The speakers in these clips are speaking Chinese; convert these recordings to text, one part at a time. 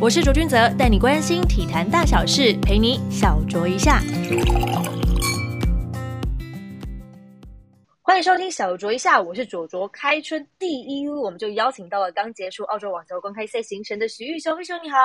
我是卓君泽，带你关心体坛大小事，陪你小酌一下。欢迎收听小酌一下，我是卓卓。开春第一，我们就邀请到了刚结束澳洲网球公开赛行程的徐玉修。玉修你好，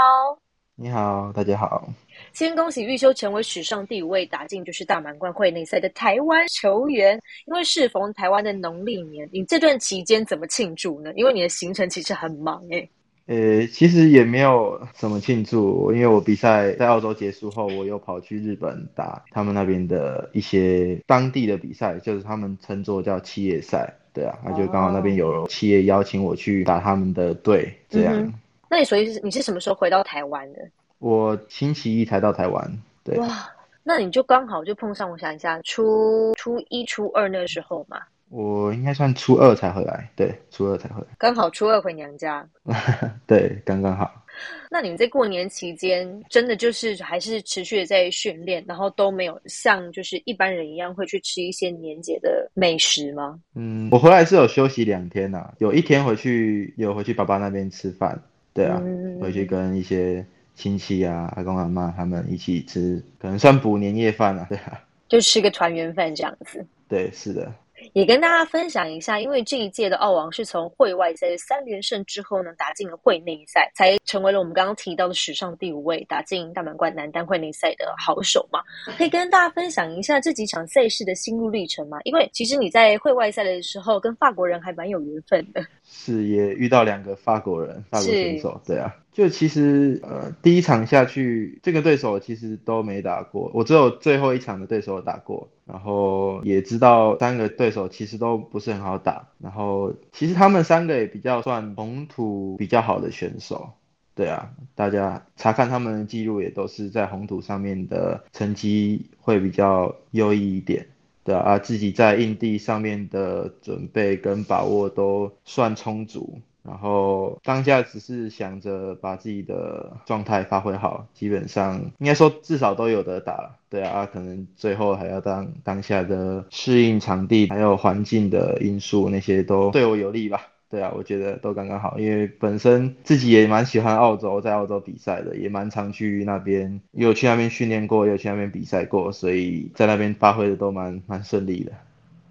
你好，大家好。先恭喜玉修成为史上第五位打进就是大满贯会内赛的台湾球员。因为适逢台湾的农历年，你这段期间怎么庆祝呢？因为你的行程其实很忙诶。呃，其实也没有什么庆祝，因为我比赛在澳洲结束后，我又跑去日本打他们那边的一些当地的比赛，就是他们称作叫企业赛，对啊，那就刚好那边有企业邀请我去打他们的队，这样。那你所以是你是什么时候回到台湾的？我星期一才到台湾，对。哇，那你就刚好就碰上，我想一下，初初一、初二那个时候嘛。我应该算初二才回来，对，初二才回来，刚好初二回娘家，对，刚刚好。那你们在过年期间，真的就是还是持续的在训练，然后都没有像就是一般人一样会去吃一些年节的美食吗？嗯，我回来是有休息两天呐，有一天回去有回去爸爸那边吃饭，对啊，回去跟一些亲戚啊、阿公阿妈他们一起吃，可能算补年夜饭啊，对啊，就吃个团圆饭这样子。对，是的。也跟大家分享一下，因为这一届的澳王是从会外赛三连胜之后呢，打进了会内赛，才成为了我们刚刚提到的史上第五位打进大满贯男单会内赛的好手嘛。可以跟大家分享一下这几场赛事的心路历程吗？因为其实你在会外赛的时候跟法国人还蛮有缘分的，是也遇到两个法国人，法国选手，对啊。就其实，呃，第一场下去，这个对手其实都没打过，我只有最后一场的对手打过，然后也知道三个对手其实都不是很好打，然后其实他们三个也比较算红土比较好的选手，对啊，大家查看他们的记录也都是在红土上面的成绩会比较优异一点，对啊，自己在硬地上面的准备跟把握都算充足。然后当下只是想着把自己的状态发挥好，基本上应该说至少都有的打了。对啊，可能最后还要当当下的适应场地还有环境的因素，那些都对我有利吧。对啊，我觉得都刚刚好，因为本身自己也蛮喜欢澳洲，在澳洲比赛的，也蛮常去那边，有去那边训练过，有去那边比赛过，所以在那边发挥的都蛮蛮顺利的。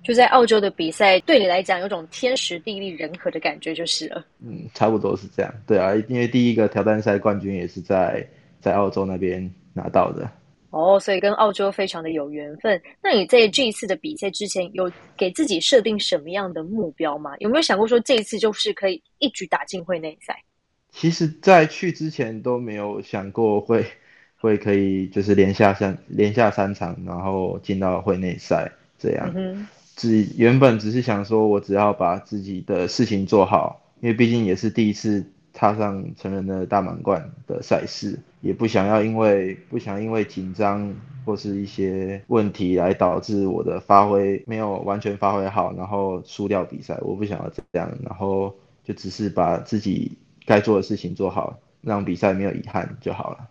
就在澳洲的比赛，对你来讲有种天时地利人和的感觉，就是了。嗯，差不多是这样。对啊，因为第一个挑战赛冠军也是在在澳洲那边拿到的。哦，所以跟澳洲非常的有缘分。那你在这一次的比赛之前，有给自己设定什么样的目标吗？有没有想过说这一次就是可以一举打进会内赛？其实，在去之前都没有想过会会可以就是连下三连下三场，然后进到会内赛这样。嗯只原本只是想说，我只要把自己的事情做好，因为毕竟也是第一次踏上成人的大满贯的赛事，也不想要因为不想因为紧张或是一些问题来导致我的发挥没有完全发挥好，然后输掉比赛。我不想要这样，然后就只是把自己该做的事情做好，让比赛没有遗憾就好了。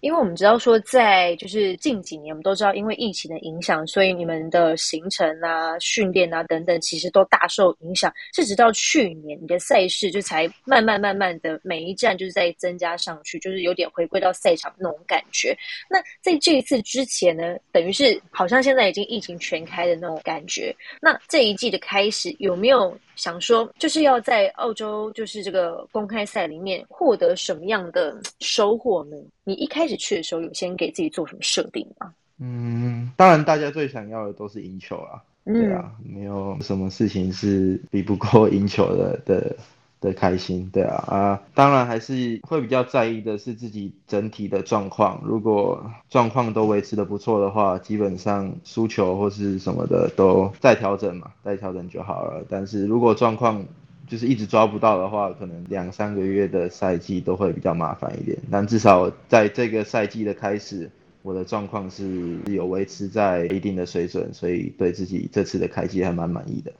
因为我们知道说，在就是近几年，我们都知道，因为疫情的影响，所以你们的行程啊、训练啊等等，其实都大受影响。是直到去年，你的赛事就才慢慢慢慢的每一站就是在增加上去，就是有点回归到赛场那种感觉。那在这一次之前呢，等于是好像现在已经疫情全开的那种感觉。那这一季的开始有没有？想说就是要在澳洲，就是这个公开赛里面获得什么样的收获呢？你一开始去的时候有先给自己做什么设定吗？嗯，当然大家最想要的都是赢球啊，对啊，没有什么事情是比不过赢球的的。的开心，对啊啊，当然还是会比较在意的是自己整体的状况。如果状况都维持的不错的话，基本上输球或是什么的都再调整嘛，再调整就好了。但是如果状况就是一直抓不到的话，可能两三个月的赛季都会比较麻烦一点。但至少在这个赛季的开始，我的状况是有维持在一定的水准，所以对自己这次的开机还蛮满意的。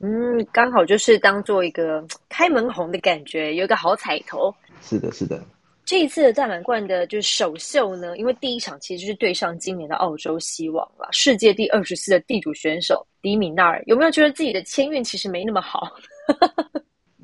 嗯，刚好就是当做一个 开门红的感觉，有一个好彩头。是的，是的。这一次的大满贯的就是首秀呢，因为第一场其实就是对上今年的澳洲希望了，世界第二十四的地主选手迪米纳尔，有没有觉得自己的签运其实没那么好？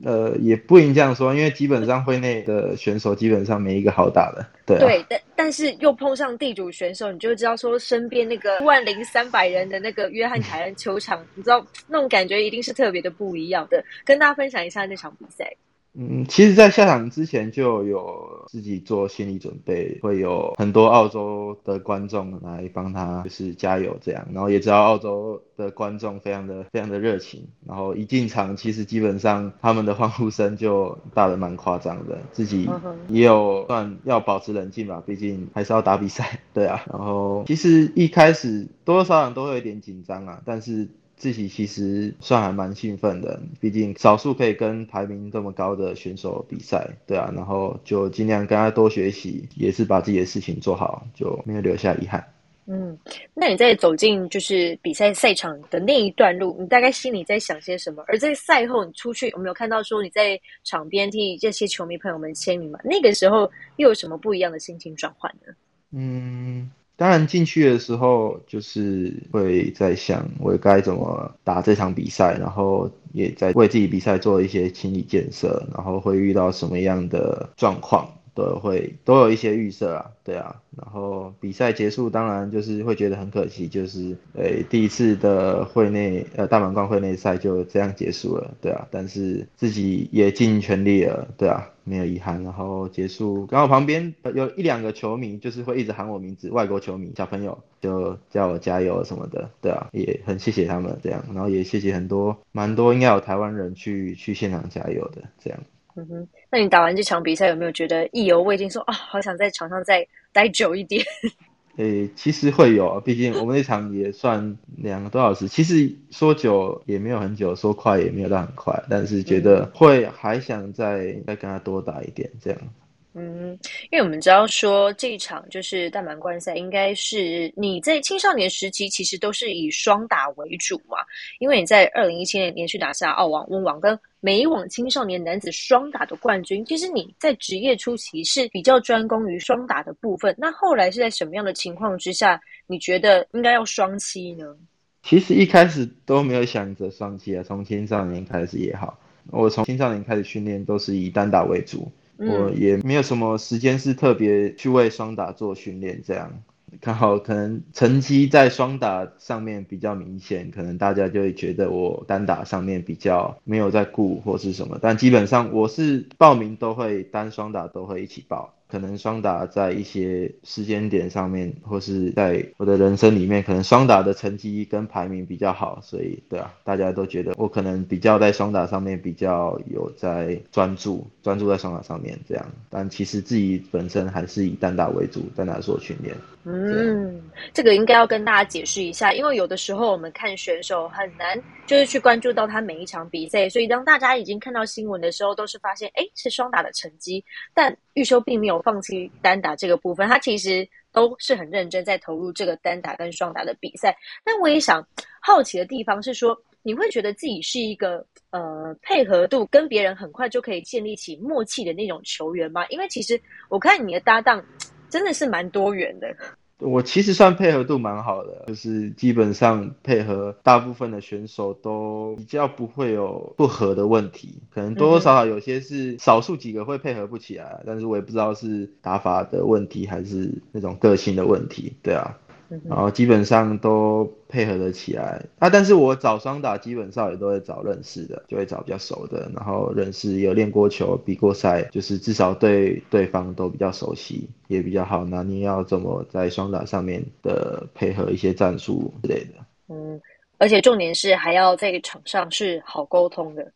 呃，也不应这样说，因为基本上会内的选手基本上没一个好打的，对。对，但但是又碰上地主选手，你就知道说身边那个万零三百人的那个约翰凯恩球场，你知道那种感觉一定是特别的不一样的。跟大家分享一下那场比赛。嗯，其实，在下场之前就有自己做心理准备，会有很多澳洲的观众来帮他，就是加油这样。然后也知道澳洲的观众非常的非常的热情，然后一进场，其实基本上他们的欢呼声就大的蛮夸张的。自己也有算要保持冷静吧，毕竟还是要打比赛，对啊。然后其实一开始多多少少都会有点紧张啊，但是。自己其实算还蛮兴奋的，毕竟少数可以跟排名这么高的选手比赛，对啊，然后就尽量跟他多学习，也是把自己的事情做好，就没有留下遗憾。嗯，那你在走进就是比赛赛场的那一段路，你大概心里在想些什么？而在赛后你出去，我们有看到说你在场边替这些球迷朋友们签名嘛？那个时候又有什么不一样的心情转换呢？嗯。当然进去的时候，就是会在想我该怎么打这场比赛，然后也在为自己比赛做一些心理建设，然后会遇到什么样的状况。都会都有一些预设啊，对啊，然后比赛结束，当然就是会觉得很可惜，就是诶第一次的会内呃大满贯会内赛就这样结束了，对啊，但是自己也尽全力了，对啊，没有遗憾，然后结束，刚好旁边有一两个球迷就是会一直喊我名字，外国球迷小朋友就叫我加油什么的，对啊，也很谢谢他们这样，然后也谢谢很多蛮多应该有台湾人去去现场加油的这样。嗯哼，那你打完这场比赛有没有觉得意犹未尽？说啊，好想在场上再待久一点。诶，其实会有，毕竟我们那场也算两个多小时。其实说久也没有很久，说快也没有到很快，但是觉得会还想再再跟他多打一点这样。因为我们知道说这一场就是大满贯赛，应该是你在青少年时期其实都是以双打为主嘛。因为你在二零一七年连续拿下澳网、温网跟美网青少年男子双打的冠军，其实你在职业初期是比较专攻于双打的部分。那后来是在什么样的情况之下，你觉得应该要双七呢？其实一开始都没有想着双七啊，从青少年开始也好，我从青少年开始训练都是以单打为主。我也没有什么时间是特别去为双打做训练，这样。刚好可能成绩在双打上面比较明显，可能大家就会觉得我单打上面比较没有在顾或是什么，但基本上我是报名都会单双打都会一起报。可能双打在一些时间点上面，或是在我的人生里面，可能双打的成绩跟排名比较好，所以对啊，大家都觉得我可能比较在双打上面比较有在专注，专注在双打上面这样。但其实自己本身还是以单打为主，单打做训练。嗯，这个应该要跟大家解释一下，因为有的时候我们看选手很难，就是去关注到他每一场比赛，所以当大家已经看到新闻的时候，都是发现哎是双打的成绩，但玉修并没有放弃单打这个部分，他其实都是很认真在投入这个单打跟双打的比赛。但我也想好奇的地方是说，你会觉得自己是一个呃配合度跟别人很快就可以建立起默契的那种球员吗？因为其实我看你的搭档。真的是蛮多元的。我其实算配合度蛮好的，就是基本上配合大部分的选手都比较不会有不合的问题，可能多多少少有些是少数几个会配合不起来，但是我也不知道是打法的问题还是那种个性的问题，对啊。然后基本上都配合得起来啊，但是我找双打基本上也都会找认识的，就会找比较熟的，然后认识有练过球、比过赛，就是至少对对方都比较熟悉，也比较好拿捏要怎么在双打上面的配合一些战术之类的。嗯，而且重点是还要在场上是好沟通的。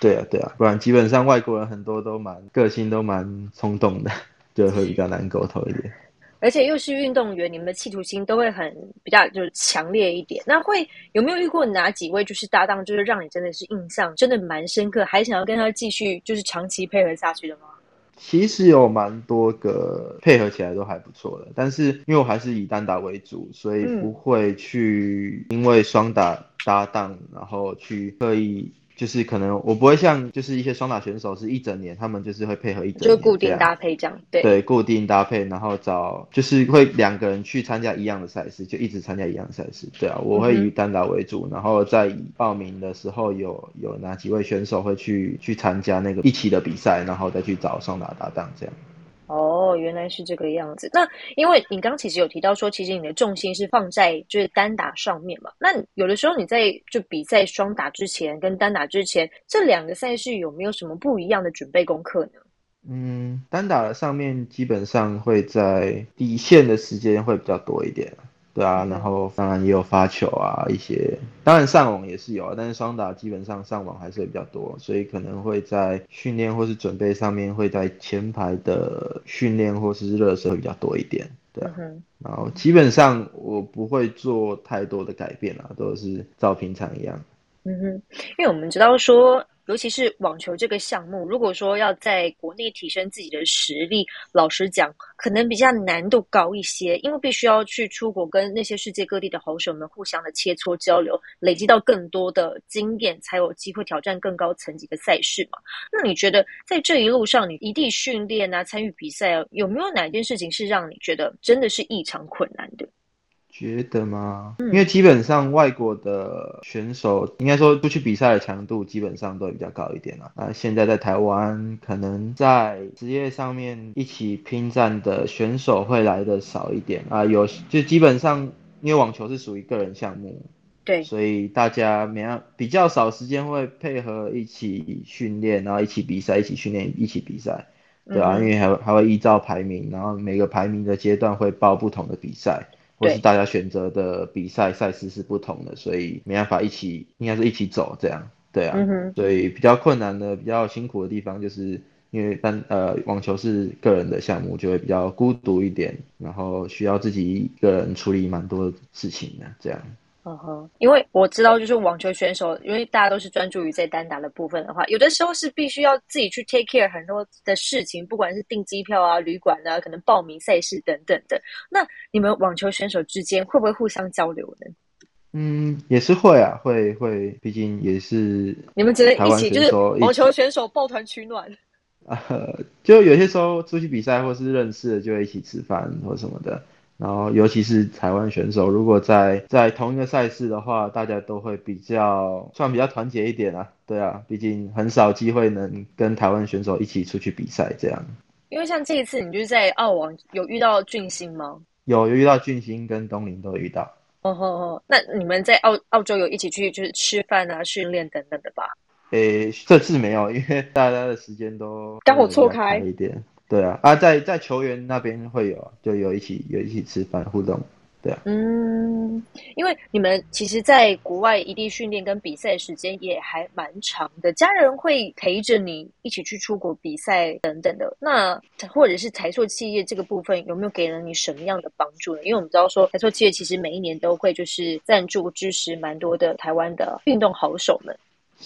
对啊，对啊，不然基本上外国人很多都蛮个性都蛮冲动的，就会比较难沟通一点。而且又是运动员，你们的企图心都会很比较就是强烈一点。那会有没有遇过哪几位就是搭档，就是让你真的是印象真的蛮深刻，还想要跟他继续就是长期配合下去的吗？其实有蛮多个配合起来都还不错的，但是因为我还是以单打为主，所以不会去因为双打搭档然后去刻意就是可能我不会像就是一些双打选手是一整年，他们就是会配合一整年，就固定搭配这样，对对，固定搭配，然后找就是会两个人去参加一样的赛事，就一直参加一样的赛事。对啊，我会以单打为主，然后在以报名的时候有有哪几位选手会去去参加那个一起的比赛，然后再去找双打搭档这样。哦，原来是这个样子。那因为你刚其实有提到说，其实你的重心是放在就是单打上面嘛。那有的时候你在就比赛双打之前跟单打之前这两个赛事有没有什么不一样的准备功课呢？嗯，单打的上面基本上会在底线的时间会比较多一点。对啊，然后当然也有发球啊，一些当然上网也是有啊，但是双打基本上上网还是会比较多，所以可能会在训练或是准备上面会在前排的训练或是热身会比较多一点，对啊，然后基本上我不会做太多的改变啊，都是照平常一样。嗯哼，因为我们知道说。尤其是网球这个项目，如果说要在国内提升自己的实力，老实讲，可能比较难度高一些，因为必须要去出国跟那些世界各地的好手们互相的切磋交流，累积到更多的经验，才有机会挑战更高层级的赛事嘛。那你觉得在这一路上，你异地训练啊，参与比赛啊，有没有哪一件事情是让你觉得真的是异常困难的？觉得吗？因为基本上外国的选手，应该说出去比赛的强度基本上都比较高一点了。那现在在台湾，可能在职业上面一起拼战的选手会来的少一点啊。有就基本上，因为网球是属于个人项目，对，所以大家没比较少时间会配合一起训练，然后一起比赛，一起训练，一起比赛，对啊，因为还还会依照排名，然后每个排名的阶段会报不同的比赛。或是大家选择的比赛赛事是不同的，所以没办法一起，应该是一起走这样，对啊，所以比较困难的、比较辛苦的地方，就是因为单呃网球是个人的项目，就会比较孤独一点，然后需要自己一个人处理蛮多事情的这样。嗯哼，因为我知道，就是网球选手，因为大家都是专注于在单打的部分的话，有的时候是必须要自己去 take care 很多的事情，不管是订机票啊、旅馆啊，可能报名赛事等等的。那你们网球选手之间会不会互相交流呢？嗯，也是会啊，会会，毕竟也是你们只能一起，就是网球选手抱团取暖啊。就有些时候出去比赛或是认识的，就会一起吃饭或什么的。然后，尤其是台湾选手，如果在在同一个赛事的话，大家都会比较算比较团结一点啊。对啊，毕竟很少机会能跟台湾选手一起出去比赛这样。因为像这一次，你就是在澳网有遇到俊星吗？有，有遇到俊星跟东林都有遇到。哦哦哦，那你们在澳澳洲有一起去就是吃饭啊、训练等等的吧？诶，这次没有，因为大家的时间都刚好错开一点。对啊，啊，在在球员那边会有，就有一起有一起吃饭互动，对啊。嗯，因为你们其实，在国外异地训练跟比赛时间也还蛮长的，家人会陪着你一起去出国比赛等等的。那或者是台塑企业这个部分，有没有给了你什么样的帮助呢？因为我们知道说，台塑企业其实每一年都会就是赞助支持蛮多的台湾的运动好手们。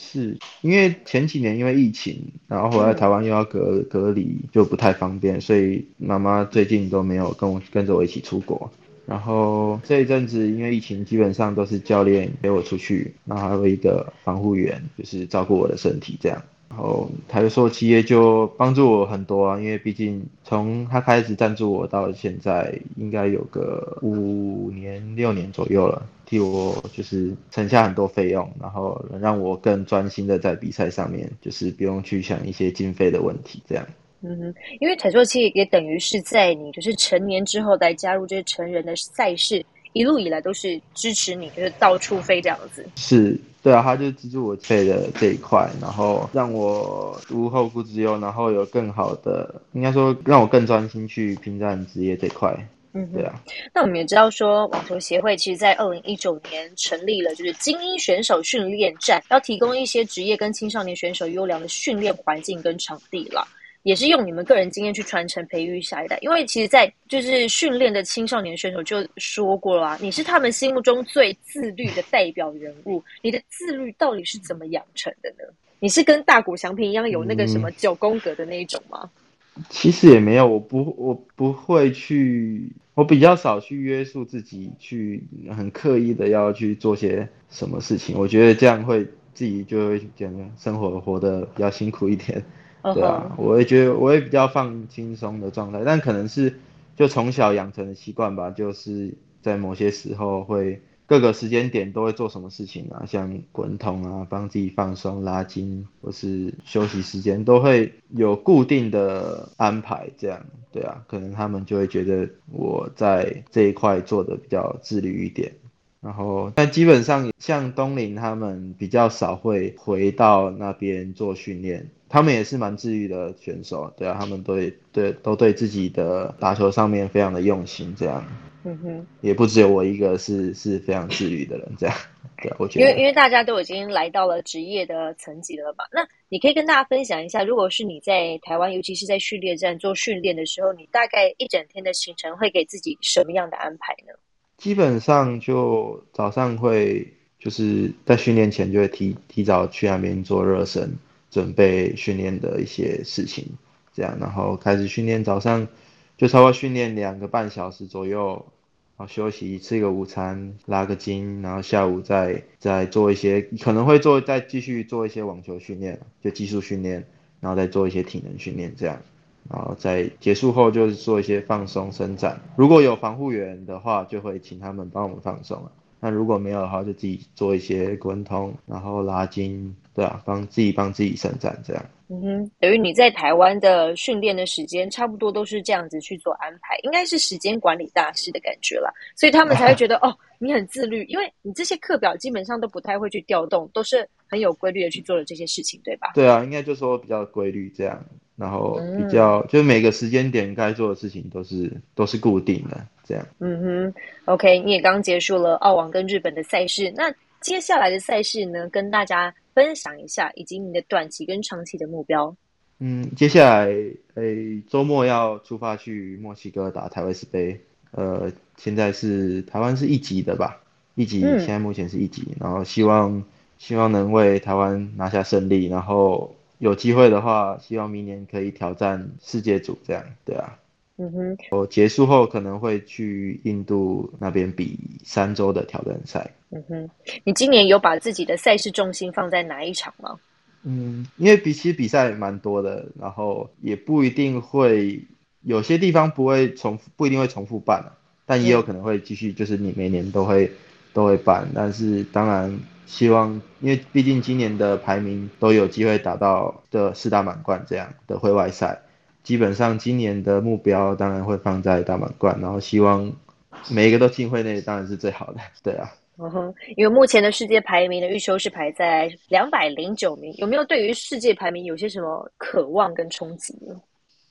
是因为前几年因为疫情，然后回来台湾又要隔隔离，就不太方便，所以妈妈最近都没有跟我跟着我一起出国。然后这一阵子因为疫情，基本上都是教练陪我出去，然后还有一个防护员，就是照顾我的身体这样。然后台塑企业就帮助我很多啊，因为毕竟从他开始赞助我到现在，应该有个五年六年左右了。替我就是省下很多费用，然后让我更专心的在比赛上面，就是不用去想一些经费的问题，这样。嗯，因为彩作期也等于是在你就是成年之后再加入这些成人的赛事，一路以来都是支持你，就是到处飞这样子。是，对啊，他就资助我飞的这一块，然后让我无后顾之忧，然后有更好的，应该说让我更专心去拼战职业这块。嗯，对啊。那我们也知道说，网球协会其实，在二零一九年成立了，就是精英选手训练站，要提供一些职业跟青少年选手优良的训练环境跟场地了，也是用你们个人经验去传承培育下一代。因为其实，在就是训练的青少年选手就说过了啊，你是他们心目中最自律的代表人物。你的自律到底是怎么养成的呢？你是跟大谷翔平一样有那个什么九宫格的那一种吗？其实也没有，我不，我不会去，我比较少去约束自己，去很刻意的要去做些什么事情。我觉得这样会自己就会觉得生活活得比较辛苦一点，对啊，我也觉得我也比较放轻松的状态，但可能是就从小养成的习惯吧，就是在某些时候会。各个时间点都会做什么事情啊？像滚筒啊，帮自己放松、拉筋，或是休息时间，都会有固定的安排。这样，对啊，可能他们就会觉得我在这一块做的比较自律一点。然后，但基本上像东林他们比较少会回到那边做训练，他们也是蛮自律的选手。对啊，他们对对都对自己的打球上面非常的用心，这样。嗯哼，也不只有我一个是是非常自律的人，这样 对，我觉得，因为因为大家都已经来到了职业的层级了吧，那你可以跟大家分享一下，如果是你在台湾，尤其是在训练站做训练的时候，你大概一整天的行程会给自己什么样的安排呢？基本上就早上会就是在训练前就会提提早去那边做热身，准备训练的一些事情，这样，然后开始训练，早上。就差不多训练两个半小时左右，然后休息吃一个午餐，拉个筋，然后下午再再做一些，可能会做再继续做一些网球训练，就技术训练，然后再做一些体能训练这样，然后在结束后就是做一些放松伸展。如果有防护员的话，就会请他们帮我们放松了。那如果没有的话，就自己做一些滚筒，然后拉筋，对啊，帮自己帮自己伸展这样。嗯哼，等于你在台湾的训练的时间差不多都是这样子去做安排，应该是时间管理大师的感觉了，所以他们才会觉得 哦，你很自律，因为你这些课表基本上都不太会去调动，都是很有规律的去做的这些事情，对吧？对啊，应该就说比较规律这样，然后比较就是每个时间点该做的事情都是都是固定的这样。嗯哼，OK，你也刚结束了澳网跟日本的赛事，那接下来的赛事呢，跟大家。分享一下，以及你的短期跟长期的目标。嗯，接下来诶，周末要出发去墨西哥打台湾斯杯。呃，现在是台湾是一级的吧？一级现在目前是一级，然后希望希望能为台湾拿下胜利，然后有机会的话，希望明年可以挑战世界组，这样对啊。嗯哼，我结束后可能会去印度那边比三周的挑战赛。嗯哼，你今年有把自己的赛事重心放在哪一场吗？嗯，因为比其实比赛蛮多的，然后也不一定会有些地方不会重复，不一定会重复办但也有可能会继续，就是你每年都会都会办。但是当然希望，因为毕竟今年的排名都有机会打到的四大满贯这样的会外赛。基本上今年的目标当然会放在大满贯，然后希望每一个都进会内，当然是最好的。对啊，嗯哼，因为目前的世界排名的预修是排在两百零九名，有没有对于世界排名有些什么渴望跟冲击呢？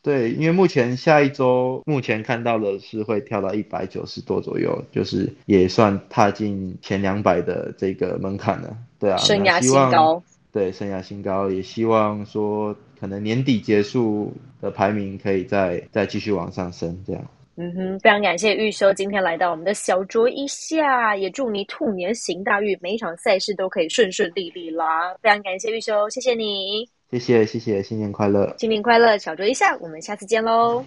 对，因为目前下一周目前看到的是会跳到一百九十多左右，就是也算踏进前两百的这个门槛了。对啊，生涯新高。对，生涯新高，也希望说。可能年底结束的排名可以再再继续往上升，这样。嗯哼，非常感谢玉修今天来到我们的小酌一下，也祝你兔年行大运，每一场赛事都可以顺顺利利啦。非常感谢玉修，谢谢你，谢谢谢谢，新年快乐，新年快乐，小酌一下，我们下次见喽。